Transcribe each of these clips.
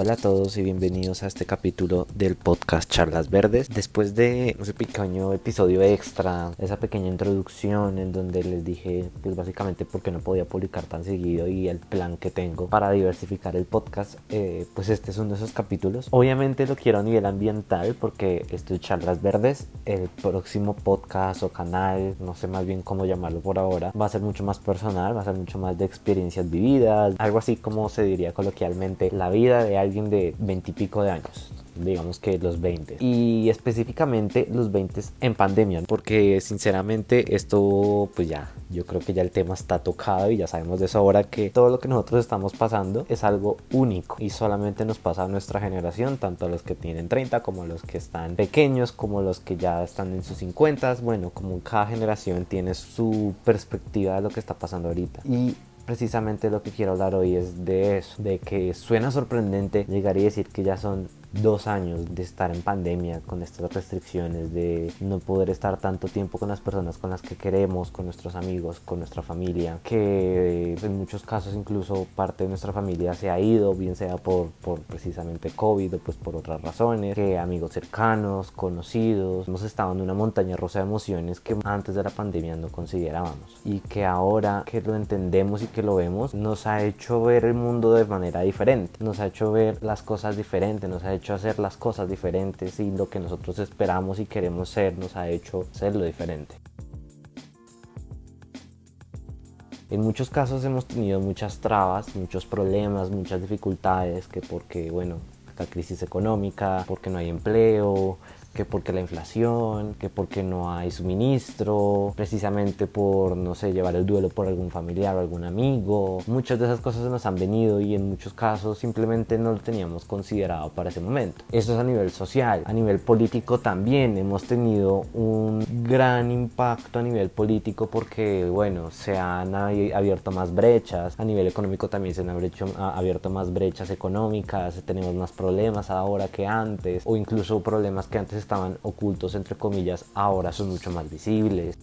Hola a todos y bienvenidos a este capítulo del podcast Charlas Verdes. Después de ese pequeño episodio extra, esa pequeña introducción en donde les dije, pues básicamente por qué no podía publicar tan seguido y el plan que tengo para diversificar el podcast, eh, pues este es uno de esos capítulos. Obviamente lo quiero a nivel ambiental porque estoy Charlas Verdes. El próximo podcast o canal, no sé más bien cómo llamarlo por ahora, va a ser mucho más personal, va a ser mucho más de experiencias vividas, algo así como se diría coloquialmente, la vida de alguien alguien de veintipico de años digamos que los 20 y específicamente los 20 en pandemia porque sinceramente esto pues ya yo creo que ya el tema está tocado y ya sabemos de eso ahora que todo lo que nosotros estamos pasando es algo único y solamente nos pasa a nuestra generación tanto a los que tienen 30 como a los que están pequeños como los que ya están en sus 50 bueno como cada generación tiene su perspectiva de lo que está pasando ahorita. Y precisamente lo que quiero hablar hoy es de eso, de que suena sorprendente llegar y decir que ya son dos años de estar en pandemia con estas restricciones, de no poder estar tanto tiempo con las personas con las que queremos, con nuestros amigos, con nuestra familia, que en muchos casos incluso parte de nuestra familia se ha ido, bien sea por, por precisamente COVID o pues por otras razones, que amigos cercanos, conocidos, hemos estado en una montaña rusa de emociones que antes de la pandemia no considerábamos y que ahora que lo entendemos y que lo vemos nos ha hecho ver el mundo de manera diferente, nos ha hecho ver las cosas diferentes, nos ha hecho hacer las cosas diferentes y lo que nosotros esperamos y queremos ser nos ha hecho ser lo diferente. En muchos casos hemos tenido muchas trabas, muchos problemas, muchas dificultades, que porque, bueno, crisis económica, porque no hay empleo, que porque la inflación, que porque no hay suministro, precisamente por, no sé, llevar el duelo por algún familiar o algún amigo. Muchas de esas cosas nos han venido y en muchos casos simplemente no lo teníamos considerado para ese momento. Eso es a nivel social. A nivel político también hemos tenido un gran impacto a nivel político porque, bueno, se han abierto más brechas. A nivel económico también se han abierto más brechas económicas. Tenemos más problemas ahora que antes o incluso problemas que antes estaban ocultos, entre comillas, ahora son mucho más visibles.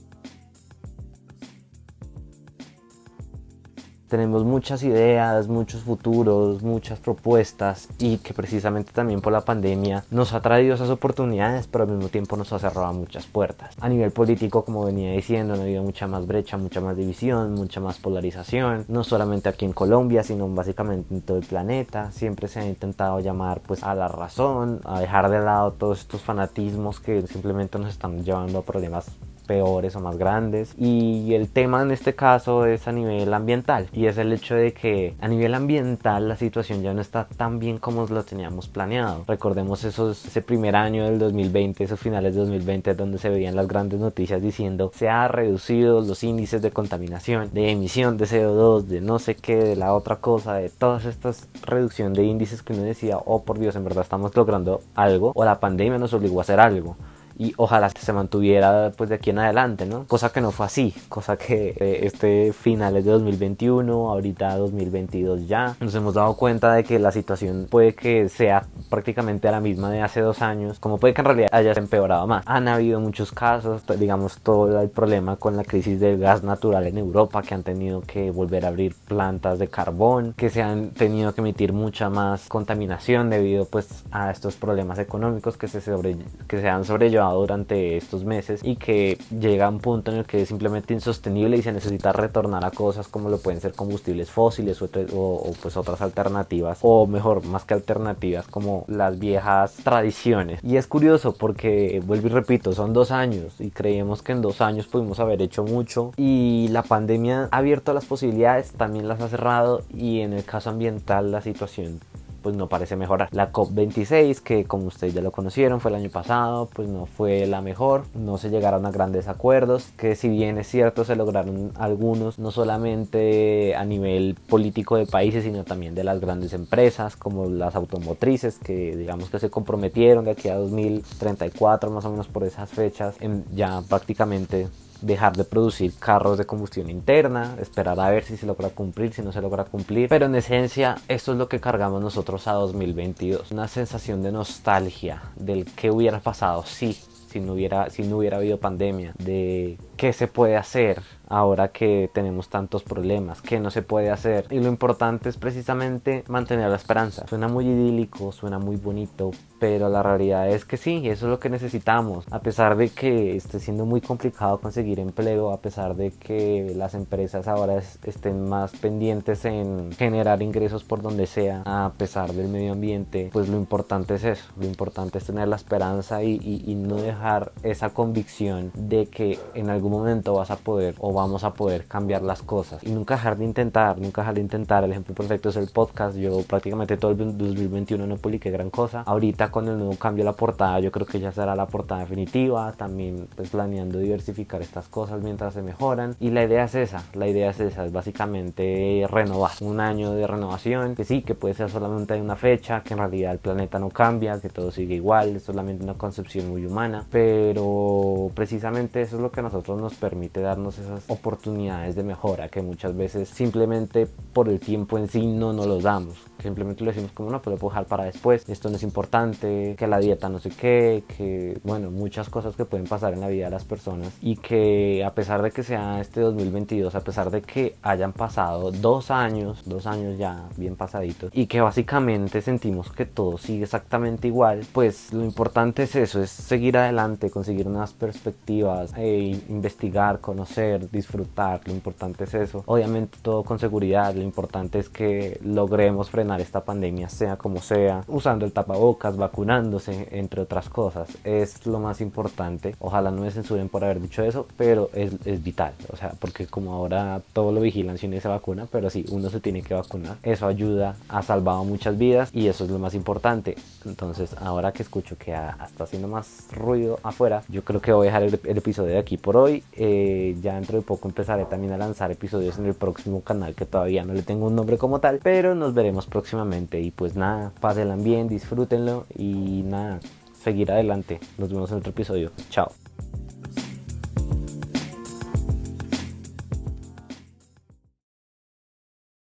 Tenemos muchas ideas, muchos futuros, muchas propuestas y que precisamente también por la pandemia nos ha traído esas oportunidades, pero al mismo tiempo nos ha cerrado muchas puertas. A nivel político, como venía diciendo, ha habido mucha más brecha, mucha más división, mucha más polarización, no solamente aquí en Colombia, sino básicamente en todo el planeta. Siempre se ha intentado llamar pues a la razón, a dejar de lado todos estos fanatismos que simplemente nos están llevando a problemas peores o más grandes. Y el tema en este caso es a nivel ambiental y es el hecho de que a nivel ambiental la situación ya no está tan bien como lo teníamos planeado. Recordemos esos, ese primer año del 2020 esos finales de 2020 donde se veían las grandes noticias diciendo se ha reducido los índices de contaminación de emisión de CO2 de no sé qué de la otra cosa de todas estas reducción de índices que uno decía oh por Dios en verdad estamos logrando algo o la pandemia nos obligó a hacer algo y ojalá se mantuviera pues de aquí en adelante, ¿no? Cosa que no fue así, cosa que eh, este final es de 2021, ahorita 2022 ya, nos hemos dado cuenta de que la situación puede que sea prácticamente la misma de hace dos años, como puede que en realidad haya empeorado más. Han habido muchos casos, digamos todo el problema con la crisis del gas natural en Europa, que han tenido que volver a abrir plantas de carbón, que se han tenido que emitir mucha más contaminación debido pues a estos problemas económicos que se, sobre, que se han sobrellevado durante estos meses y que llega a un punto en el que es simplemente insostenible y se necesita retornar a cosas como lo pueden ser combustibles fósiles o, pues otras alternativas o mejor más que alternativas como las viejas tradiciones. Y es curioso porque vuelvo y repito son dos años y creemos que en dos años pudimos haber hecho mucho y la pandemia ha abierto las posibilidades también las ha cerrado y en el caso ambiental la situación pues no parece mejorar. La COP26, que como ustedes ya lo conocieron, fue el año pasado, pues no fue la mejor, no se llegaron a grandes acuerdos, que si bien es cierto se lograron algunos, no solamente a nivel político de países, sino también de las grandes empresas, como las automotrices, que digamos que se comprometieron de aquí a 2034, más o menos por esas fechas, en ya prácticamente dejar de producir carros de combustión interna, esperar a ver si se logra cumplir, si no se logra cumplir. Pero en esencia, esto es lo que cargamos nosotros a 2022. Una sensación de nostalgia del que hubiera pasado si si no hubiera, si no hubiera habido pandemia, de qué se puede hacer ahora que tenemos tantos problemas, qué no se puede hacer. Y lo importante es precisamente mantener la esperanza. Suena muy idílico, suena muy bonito, pero la realidad es que sí, eso es lo que necesitamos. A pesar de que esté siendo muy complicado conseguir empleo, a pesar de que las empresas ahora estén más pendientes en generar ingresos por donde sea, a pesar del medio ambiente, pues lo importante es eso. Lo importante es tener la esperanza y, y no dejar esa convicción de que en algún momento vas a poder o vamos a poder cambiar las cosas y nunca dejar de intentar, nunca dejar de intentar. El ejemplo perfecto es el podcast. Yo prácticamente todo el 2021 no publiqué gran cosa. Ahorita con el nuevo cambio de la portada, yo creo que ya será la portada definitiva. También pues planeando diversificar estas cosas mientras se mejoran. Y la idea es esa, la idea es esa, es básicamente renovar. Un año de renovación, que sí, que puede ser solamente una fecha, que en realidad el planeta no cambia, que todo sigue igual, es solamente una concepción muy humana. Pero precisamente eso es lo que a nos permite darnos esas oportunidades de mejora que muchas veces simplemente por el tiempo en sí no nos los damos. Simplemente lo decimos como no, pero lo puedo dejar para después, esto no es importante, que la dieta no sé qué, que bueno, muchas cosas que pueden pasar en la vida de las personas y que a pesar de que sea este 2022, a pesar de que hayan pasado dos años, dos años ya bien pasaditos y que básicamente sentimos que todo sigue exactamente igual, pues lo importante es eso, es seguir adelante, conseguir unas perspectivas, e investigar, conocer, disfrutar, lo importante es eso. Obviamente todo con seguridad, lo importante es que logremos esta pandemia sea como sea, usando el tapabocas, vacunándose, entre otras cosas. Es lo más importante. Ojalá no me censuren por haber dicho eso, pero es, es vital. O sea, porque como ahora todo lo vigilan si uno se vacuna, pero sí, uno se tiene que vacunar. Eso ayuda, ha salvado muchas vidas y eso es lo más importante. Entonces, ahora que escucho que está haciendo más ruido afuera, yo creo que voy a dejar el, episodio de aquí por hoy. Eh, ya dentro de poco empezaré también a lanzar episodios en el próximo canal que todavía no le tengo un nombre como tal, pero nos veremos próximamente. Y pues nada, pásenla bien, disfrútenlo y nada, seguir adelante. Nos vemos en otro episodio. Chao.